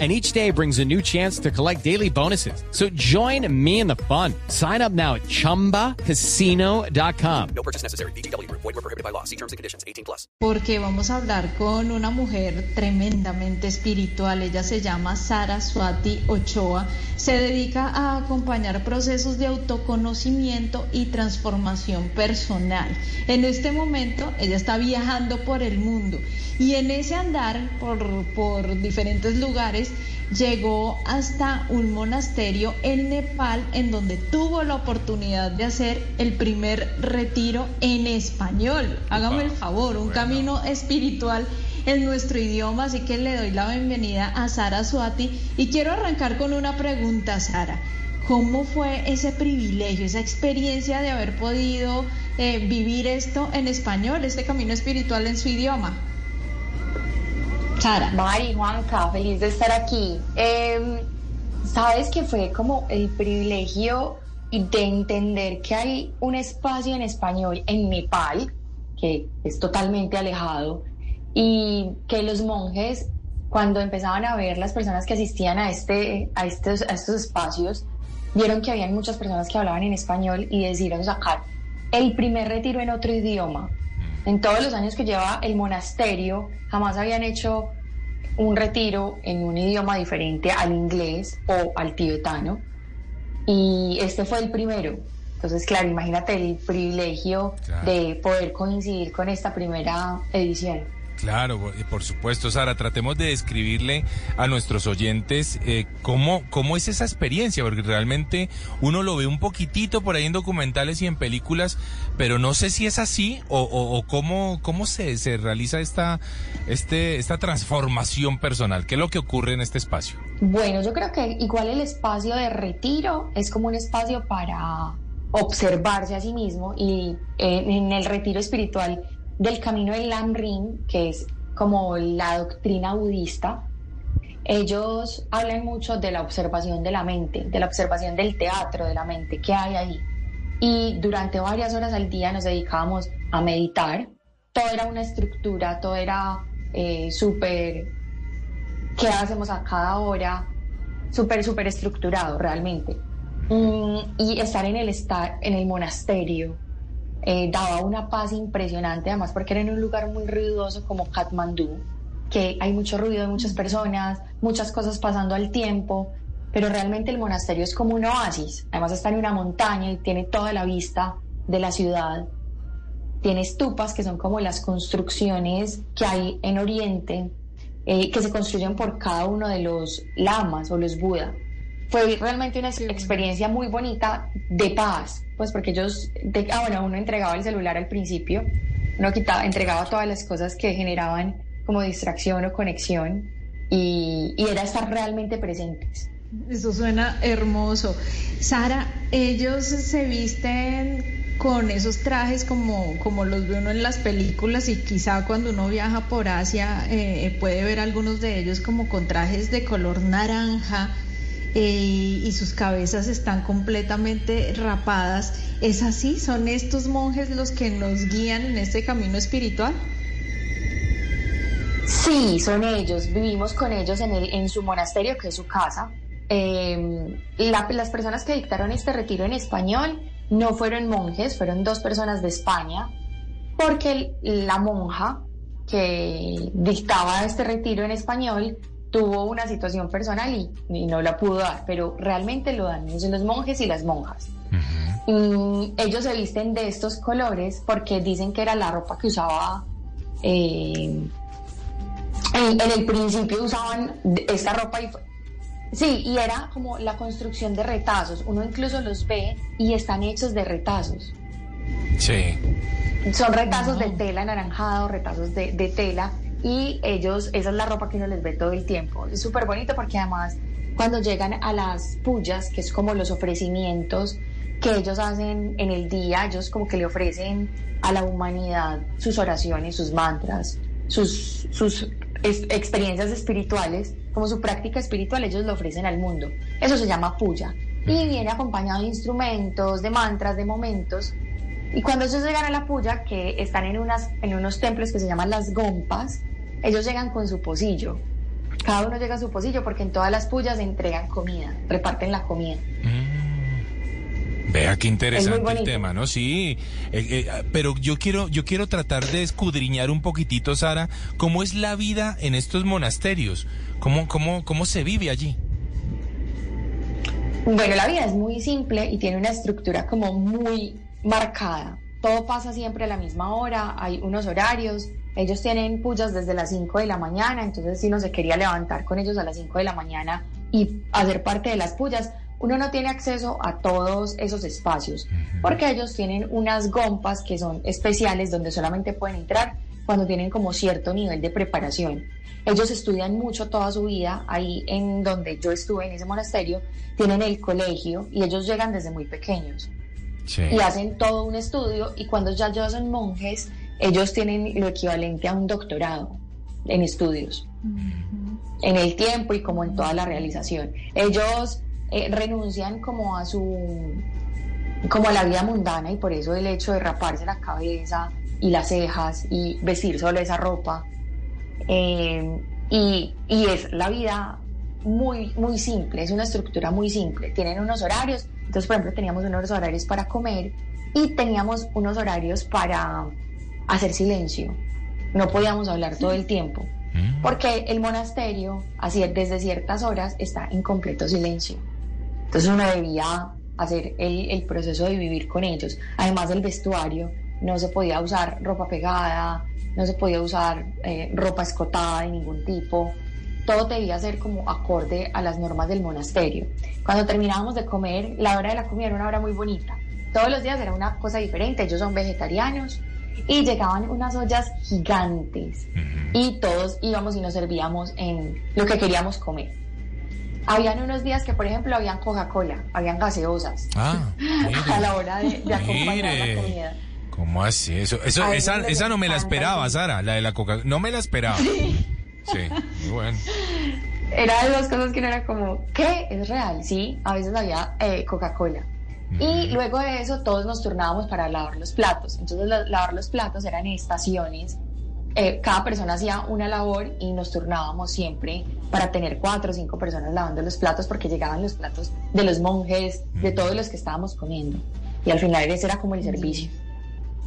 and each day brings a new chance to collect daily bonuses. So join me in the fun. Sign up now at ChumbaCasino.com. No purchase necessary. BGW. Void were prohibited by law. See terms and conditions. 18 plus. Porque vamos a hablar con una mujer tremendamente espiritual. Ella se llama Sara Swati Ochoa. Se dedica a acompañar procesos de autoconocimiento y transformación personal. En este momento ella está viajando por el mundo y en ese andar por, por diferentes lugares llegó hasta un monasterio en Nepal en donde tuvo la oportunidad de hacer el primer retiro en español. Hágame el favor, un camino espiritual en nuestro idioma, así que le doy la bienvenida a Sara Suati y quiero arrancar con una pregunta, Sara. ¿Cómo fue ese privilegio, esa experiencia de haber podido eh, vivir esto en español, este camino espiritual en su idioma? Sara. Mari, Juanca, feliz de estar aquí. Em, Sabes que fue como el privilegio de entender que hay un espacio en español en Nepal, que es totalmente alejado, y que los monjes, cuando empezaban a ver las personas que asistían a, este, a, estos, a estos espacios, vieron que habían muchas personas que hablaban en español y decidieron sacar el primer retiro en otro idioma. En todos los años que lleva el monasterio, jamás habían hecho un retiro en un idioma diferente al inglés o al tibetano. Y este fue el primero. Entonces, claro, imagínate el privilegio de poder coincidir con esta primera edición. Claro, por supuesto, Sara, tratemos de describirle a nuestros oyentes eh, cómo, cómo es esa experiencia, porque realmente uno lo ve un poquitito por ahí en documentales y en películas, pero no sé si es así o, o, cómo, cómo se, se realiza esta, este, esta transformación personal. ¿Qué es lo que ocurre en este espacio? Bueno, yo creo que igual el espacio de retiro es como un espacio para observarse a sí mismo y eh, en el retiro espiritual del camino del Lamrim, que es como la doctrina budista, ellos hablan mucho de la observación de la mente, de la observación del teatro de la mente que hay ahí. Y durante varias horas al día nos dedicábamos a meditar. Todo era una estructura, todo era eh, súper, ¿qué hacemos a cada hora? Súper, súper estructurado realmente. Mm, y estar en el, estar, en el monasterio, eh, daba una paz impresionante, además porque era en un lugar muy ruidoso como Katmandú, que hay mucho ruido de muchas personas, muchas cosas pasando al tiempo, pero realmente el monasterio es como un oasis, además está en una montaña y tiene toda la vista de la ciudad, tiene estupas que son como las construcciones que hay en Oriente, eh, que se construyen por cada uno de los lamas o los Buda fue realmente una experiencia muy bonita de paz, pues porque ellos, de, ah, bueno, uno entregaba el celular al principio, uno quitaba, entregaba todas las cosas que generaban como distracción o conexión y, y era estar realmente presentes. Eso suena hermoso. Sara, ellos se visten con esos trajes como, como los ve uno en las películas y quizá cuando uno viaja por Asia eh, puede ver algunos de ellos como con trajes de color naranja eh, y sus cabezas están completamente rapadas. ¿Es así? ¿Son estos monjes los que nos guían en este camino espiritual? Sí, son ellos. Vivimos con ellos en, su monasterio, que es su casa. Em, las personas que dictaron este retiro en español no fueron monjes, fueron dos personas de España, porque la monja que dictaba este retiro en español tuvo una situación personal y, no la pudo dar, pero realmente lo dan los monjes y las monjas. ellos se visten de estos colores porque dicen que era la ropa que usaba. Eh, en, el principio usaban esta ropa y sí, y era como la construcción de retazos. Uno incluso los ve y están hechos de retazos. Sí. Son retazos de tela anaranjado, retazos de, de tela y ellos, esa es la ropa que uno les ve todo el tiempo. Es súper bonito porque además cuando llegan a las pullas, que es como los ofrecimientos que ellos hacen en el día, ellos como que le ofrecen a la humanidad sus oraciones, sus mantras, sus, sus experiencias espirituales, como su práctica espiritual, ellos lo ofrecen al mundo. Eso se llama puya. Y viene acompañado de instrumentos, de mantras, de momentos. Y cuando ellos llegan a la puya, que están en, unas, en unos templos que se llaman las gompas, ellos llegan con su pocillo. Cada uno llega a su pocillo porque en todas las puyas entregan comida, reparten la comida. Mm. Vea qué interesante el tema, ¿no? Sí, eh, eh, pero yo quiero, yo quiero tratar de escudriñar un poquitito, Sara, cómo es la vida en estos monasterios, cómo, cómo, cómo se vive allí. Bueno, la vida es muy simple y tiene una estructura como muy marcada. Todo pasa siempre a la misma hora, hay unos horarios, ellos tienen puyas desde las 5 de la mañana, entonces si uno se quería levantar con ellos a las 5 de la mañana y hacer parte de las puyas, uno no tiene acceso a todos esos espacios, porque ellos tienen unas gompas que son especiales donde solamente pueden entrar cuando tienen como cierto nivel de preparación. Ellos estudian mucho toda su vida, ahí en donde yo estuve, en ese monasterio, tienen el colegio y ellos llegan desde muy pequeños. Y hacen todo un estudio y cuando ya, ya son monjes, ellos tienen lo equivalente a un doctorado en estudios, en el tiempo y como en toda la realización. Ellos eh, renuncian como a su como a la vida mundana y por eso el hecho de raparse la cabeza y las cejas y vestir solo esa ropa eh, y, y, es la vida muy muy simple es una estructura muy simple. Tienen unos horarios entonces por ejemplo teníamos unos horarios para comer y teníamos unos horarios para hacer silencio. No podíamos hablar todo el tiempo, mm. porque el monasterio, así desde ciertas horas, está en completo silencio. Entonces uno debía hacer el, proceso de vivir con ellos. Además del vestuario, no se podía usar ropa pegada, no se podía usar eh, ropa escotada de ningún tipo. Todo debía ser como acorde a las normas del monasterio. Cuando terminábamos de comer, la hora de la comida era una hora muy bonita. Todos los días era una cosa diferente. Ellos son vegetarianos, y llegaban unas ollas gigantes y todos íbamos y nos servíamos en lo que queríamos comer. Habían unos días que, por ejemplo, habían Coca-Cola, habían gaseosas ah, a la hora de, acompañar la comida. ¿Cómo así? Eso, eso esa, esa no me la esperaba, Sara, la de la Coca. No me la esperaba. Sí. Sí, bueno. Era de dos cosas que no era como, ¿qué? Es real, sí. A veces había eh, Coca-Cola. Y luego de eso todos nos turnábamos para lavar los platos. Entonces lavar los platos eran estaciones. Eh, cada persona hacía una labor y nos turnábamos siempre para tener cuatro o cinco personas lavando los platos porque llegaban los platos de los monjes, de todos los que estábamos comiendo. Y al final ese era como el servicio.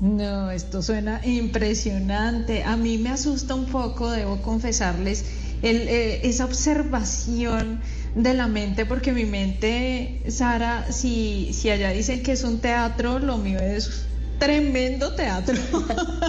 No, esto suena impresionante. A mí me asusta un poco, debo confesarles, el, eh, esa observación de la mente, porque mi mente, Sara, si, si allá dicen que es un teatro, lo mío es tremendo teatro.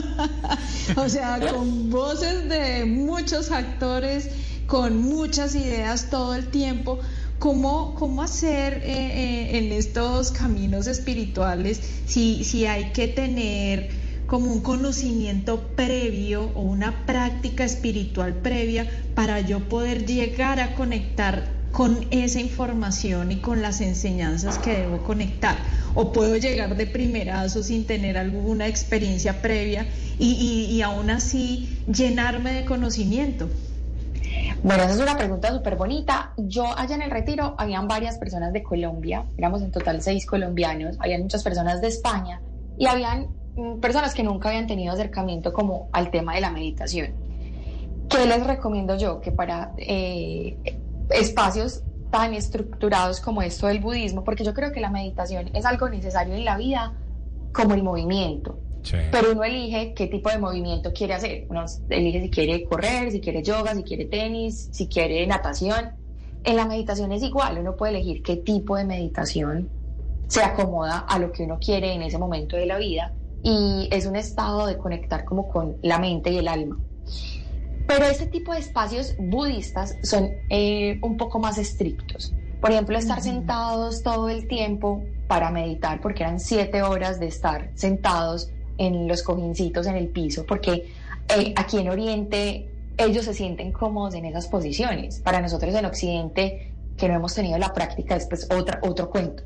o sea, con voces de muchos actores, con muchas ideas todo el tiempo. ¿Cómo, cómo hacer eh, eh, en estos caminos espirituales si, si hay que tener como un conocimiento previo o una práctica espiritual previa para yo poder llegar a conectar con esa información y con las enseñanzas que debo conectar. O puedo llegar de primerazo sin tener alguna experiencia previa y, aún así llenarme de conocimiento. Bueno, esa es una pregunta súper bonita. Yo allá en el retiro habían varias personas de Colombia, éramos en total seis colombianos, habían muchas personas de España y habían personas que nunca habían tenido acercamiento como al tema de la meditación. ¿Qué les recomiendo yo? Que para eh, espacios tan estructurados como esto del budismo, porque yo creo que la meditación es algo necesario en la vida como el movimiento. Pero uno elige qué tipo de movimiento quiere hacer. Uno elige si quiere correr, si quiere yoga, si quiere tenis, si quiere natación. En la meditación es igual, uno puede elegir qué tipo de meditación se acomoda a lo que uno quiere en ese momento de la vida y es un estado de conectar como con la mente y el alma. Pero este tipo de espacios budistas son eh, un poco más estrictos. Por ejemplo, estar sentados todo el tiempo para meditar, porque eran siete horas de estar sentados en los cojincitos en el piso, porque eh, aquí en Oriente ellos se sienten cómodos en esas posiciones. Para nosotros en Occidente, que no hemos tenido la práctica, es pues otra, otro cuento.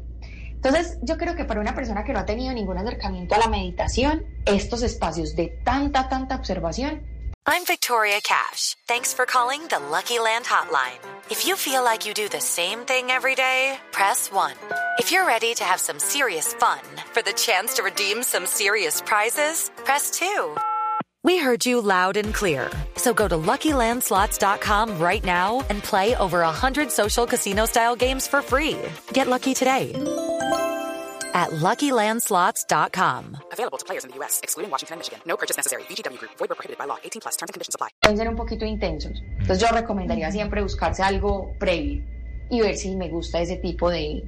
Entonces, yo creo que para una persona que no ha tenido ningún acercamiento a la meditación, estos espacios de tanta, tanta observación I'm Victoria Cash. Thanks for calling the Lucky Land Hotline. If you feel like you do the same thing every day, press 1. If you're ready to have some serious fun for the chance to redeem some serious prizes, press 2. We heard you loud and clear. So go to LuckyLandSlots.com right now and play over 100 social casino-style games for free. Get lucky today at LuckyLandSlots.com. Available to players in the U.S., excluding Washington and Michigan. No purchase necessary. VGW Group. Void where prohibited by law. 18 plus. Terms and conditions apply. pueden ser un poquito intensos. Entonces yo recomendaría siempre buscarse algo previo y ver si me gusta ese tipo de,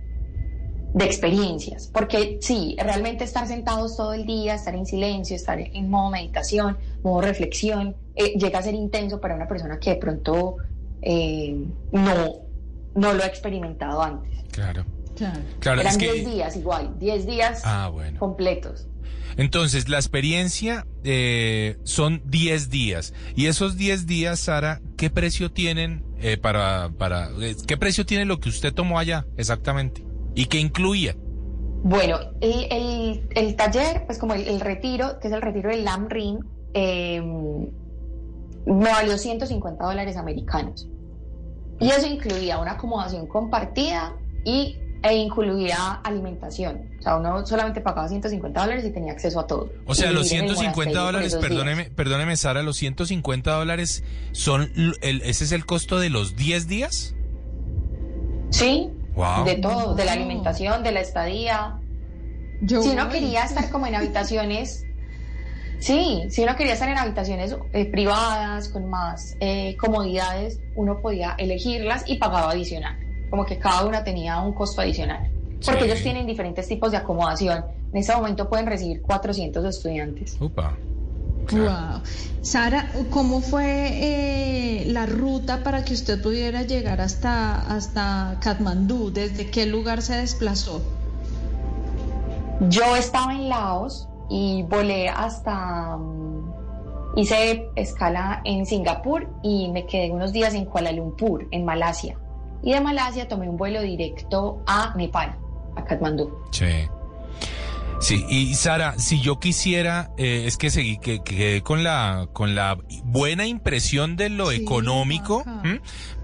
de experiencias. Porque sí, realmente estar sentados todo el día, estar en silencio, estar en modo meditación, modo reflexión, eh, llega a ser intenso para una persona que de pronto eh, no, no lo ha experimentado antes. Claro. Claro. Eran es que 10 días igual, 10 días Ah, bueno. completos. Entonces, la experiencia eh, son 10 días. Y esos 10 días, Sara, ¿qué precio tienen eh, para, para, eh, qué precio tiene lo que usted tomó allá exactamente? ¿Y qué incluía? Bueno, el, el- el taller, pues como el, el retiro, que es el retiro del Lam Ring, eh, me valió 150 dólares americanos. Y eso incluía una acomodación compartida y, e incluía alimentación. O sea, uno solamente pagaba 150 dólares y tenía acceso a todo. O sea, Y los vivir en el 150 monasterio por dólares, días. perdóneme, perdóneme, Sara, los 150 dólares son, el, ese es el costo de los 10 días? Sí, Wow. de todo, de la alimentación, de la estadía, Yo si uno voy. quería estar como en habitaciones, sí, si uno quería estar en habitaciones eh, privadas, con más eh, comodidades, uno podía elegirlas y pagaba adicional. Como que cada una tenía un costo adicional. Porque Sí. ellos tienen diferentes tipos de acomodación. En este momento pueden recibir 400 estudiantes. Upa. Wow. Sara, ¿cómo fue eh, la ruta para que usted pudiera llegar hasta, hasta Katmandú? ¿Desde qué lugar se desplazó? Yo estaba en Laos y volé hasta... mm, hice escala en Singapur y me quedé unos días en Kuala Lumpur, en Malasia. Y de Malasia tomé un vuelo directo a Nepal, a Katmandú. Sí. Sí, y Sara, si yo quisiera, eh, es que seguí que que quedé con la con la buena impresión de lo Sí, económico,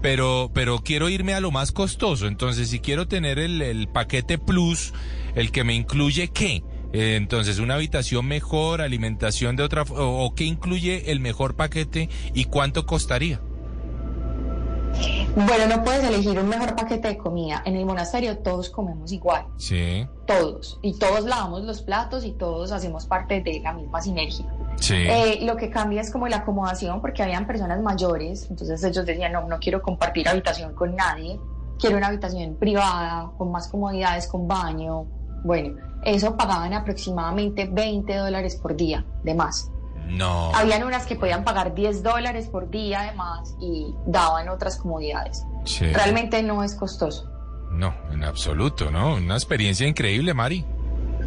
pero pero quiero irme a lo más costoso. Entonces, si quiero tener el, el paquete plus, el que me incluye qué, Eh, entonces una habitación mejor, alimentación de otra, o, o qué incluye el mejor paquete y cuánto costaría. Bueno, no puedes elegir un mejor paquete de comida. En el monasterio todos comemos igual, Sí, todos. Y todos lavamos los platos y todos hacemos parte de la misma sinergia. sí. Eh, lo que cambia es como la acomodación, porque habían personas mayores, entonces ellos decían, no, no quiero compartir habitación con nadie, quiero una habitación privada, con más comodidades, con baño. Bueno, eso pagaban aproximadamente 20 dólares por día, de más. No. Habían unas que podían pagar 10 dólares por día de más y daban otras comodidades. Sí. Realmente no es costoso. No, en absoluto, ¿no? Una experiencia increíble, Mari.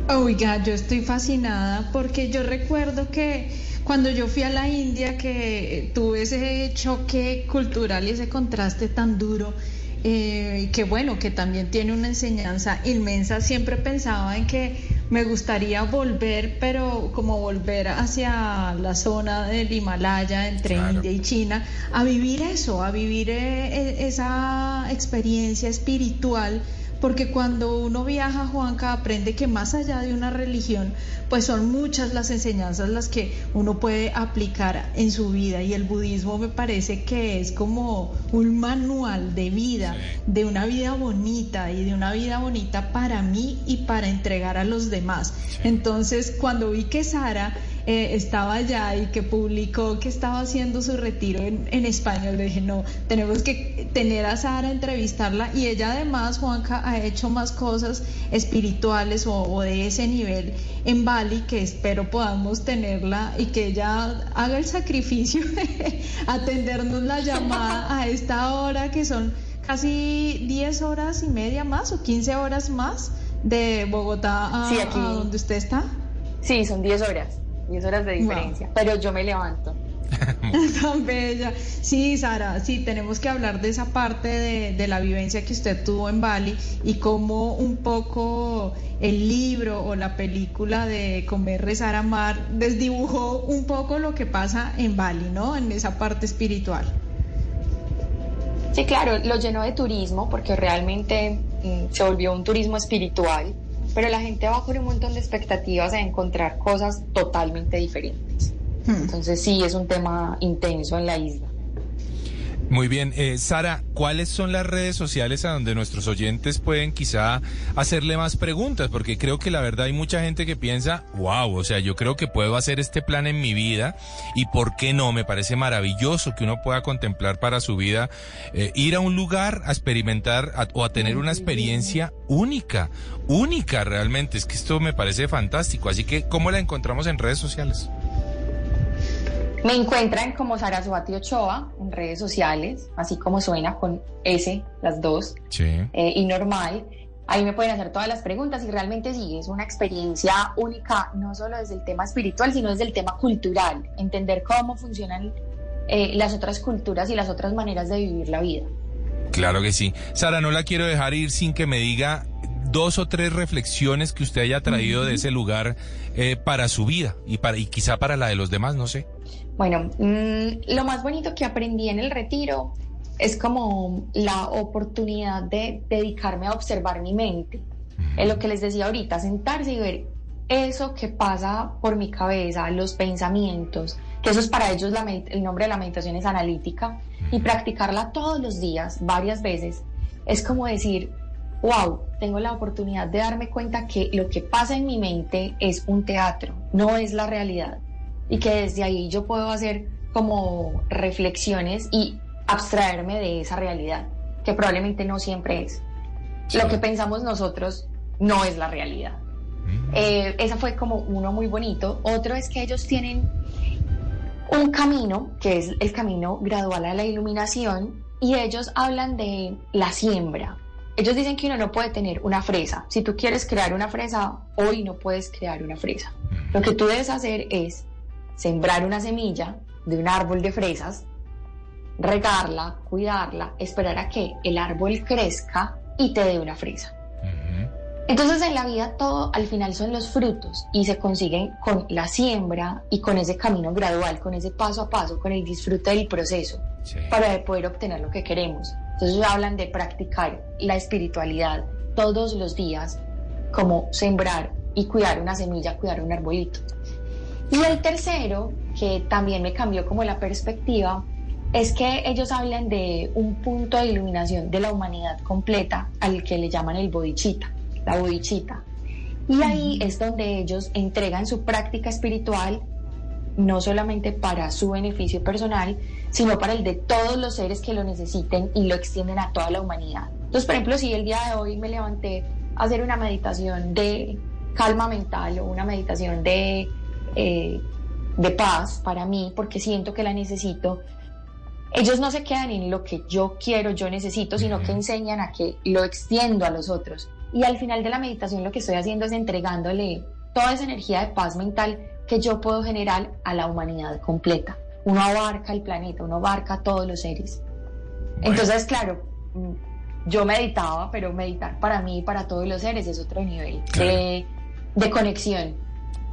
Oiga, yo estoy fascinada porque yo recuerdo que cuando yo fui a la India, que tuve ese choque cultural y ese contraste tan duro, eh, que bueno, que también tiene una enseñanza inmensa, siempre pensaba en que me gustaría volver, pero como volver hacia la zona del Himalaya, entre Claro. India y China, a vivir eso, a vivir eh, eh, esa experiencia espiritual porque cuando uno viaja, Juanca, aprende que más allá de una religión, pues son muchas las enseñanzas las que uno puede aplicar en su vida. Y el budismo me parece que es como un manual de vida, de una vida bonita y de una vida bonita para mí y para entregar a los demás. Entonces, cuando vi que Sara eh, estaba allá y que publicó que estaba haciendo su retiro en, en español, le dije, no, tenemos que tener a Sara, entrevistarla y ella además, Juanca, ha hecho más cosas espirituales o, o de ese nivel en Bali que espero podamos tenerla y que ella haga el sacrificio de atendernos la llamada a esta hora que son casi 10 horas y media más o 15 horas más de Bogotá a, Sí, aquí. a donde usted está. Sí, son 10 horas, 10 horas de diferencia, pero yo me levanto. Tan bella. Sí, Sara, sí, tenemos que hablar de esa parte de, de, la vivencia que usted tuvo en Bali y cómo un poco el libro o la película de Comer, Rezar, Amar desdibujó un poco lo que pasa en Bali, ¿no? En esa parte espiritual. Sí, claro, lo llenó de turismo porque realmente mm, se volvió un turismo espiritual, pero la gente va con un montón de expectativas a encontrar cosas totalmente diferentes. Hmm. Entonces sí, es un tema intenso en la isla. Muy bien, eh, Sara, ¿cuáles son las redes sociales a donde nuestros oyentes pueden quizá hacerle más preguntas? Porque creo que la verdad hay mucha gente que piensa, wow, o sea, yo creo que puedo hacer este plan en mi vida y por qué no, me parece maravilloso que uno pueda contemplar para su vida, eh, ir a un lugar a experimentar o a tener una experiencia única, única realmente, es que esto me parece fantástico, así que ¿cómo la encontramos en redes sociales? Me encuentran como Saraswati Ochoa en redes sociales, así como suena con S, las dos, eh, y normal. Ahí me pueden hacer todas las preguntas y realmente sí, es una experiencia única, no solo desde el tema espiritual, sino desde el tema cultural, entender cómo funcionan eh, las otras culturas y las otras maneras de vivir la vida. Claro que sí. Sara, no la quiero dejar ir sin que me diga dos o tres reflexiones que usted haya traído de ese lugar eh, para su vida y, para, y quizá para la de los demás, no sé. Bueno, mm, lo más bonito que aprendí en el retiro es como la oportunidad de dedicarme a observar mi mente. Es lo que les decía ahorita, sentarse y ver eso que pasa por mi cabeza, los pensamientos, que eso es para ellos el nombre de la meditación es analítica, y practicarla todos los días, varias veces, es como decir, wow, tengo la oportunidad de darme cuenta que lo que pasa en mi mente es un teatro, no es la realidad y que desde ahí yo puedo hacer como reflexiones y abstraerme de esa realidad, que probablemente no siempre es. Lo que pensamos nosotros no es la realidad. Mm. Eh, esa fue como uno muy bonito. Otro es que ellos tienen un camino, que es el camino gradual a la iluminación, y ellos hablan de la siembra. Ellos dicen que uno no puede tener una fresa. Si tú quieres crear una fresa, hoy no puedes crear una fresa. Lo que tú debes hacer es sembrar una semilla de un árbol de fresas, regarla, cuidarla, esperar a que el árbol crezca y te dé una fresa. Entonces en la vida todo al final son los frutos y se consiguen con la siembra y con ese camino gradual, con ese paso a paso, con el disfrute del proceso para poder obtener lo que queremos. Entonces hablan de practicar la espiritualidad todos los días, como sembrar y cuidar una semilla, cuidar un arbolito. Y el tercero, que también me cambió como la perspectiva, es que ellos hablan de un punto de iluminación de la humanidad completa al que le llaman el bodhicitta, la bodhicitta. Y ahí es donde ellos entregan su práctica espiritual no solamente para su beneficio personal, sino para el de todos los seres que lo necesiten y lo extienden a toda la humanidad. Entonces, por ejemplo, si el día de hoy me levanté a hacer una meditación de calma mental o una meditación de eh, de paz para mí, porque siento que la necesito, ellos no se quedan en lo que yo quiero, yo necesito, sino que enseñan a que lo extiendo a los otros. Y al final de la meditación lo que estoy haciendo es entregándole toda esa energía de paz mental que yo puedo generar a la humanidad completa. Uno abarca el planeta, uno abarca a todos los seres. Entonces, claro, yo meditaba, pero meditar para mí y para todos los seres es otro nivel de, de conexión.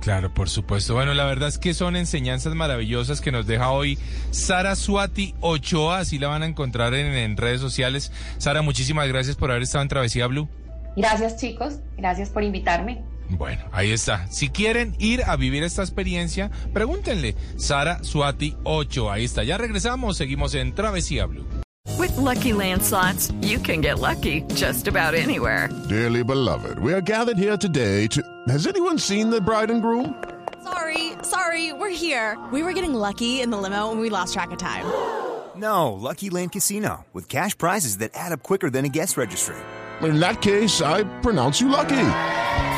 Claro, por supuesto. Bueno, la verdad es que son enseñanzas maravillosas que nos deja hoy Sara Suati Ochoa, así la van a encontrar en, redes sociales. Sara, muchísimas gracias por haber estado en Travesía Blue. Gracias chicos, gracias por invitarme. Bueno, ahí está. Si quieren ir a vivir esta experiencia, pregúntenle. Sara Suati Ochoa, ahí está. Ya regresamos, seguimos en Travesía Blue. With lucky landslots, you can get lucky just about anywhere. Dearly beloved, we are gathered here today to. Has anyone seen the bride and groom? Sorry, sorry, we're here. We were getting lucky in the limo and we lost track of time. No, Lucky Land Casino, with cash prizes that add up quicker than a guest registry. In that case, I pronounce you lucky.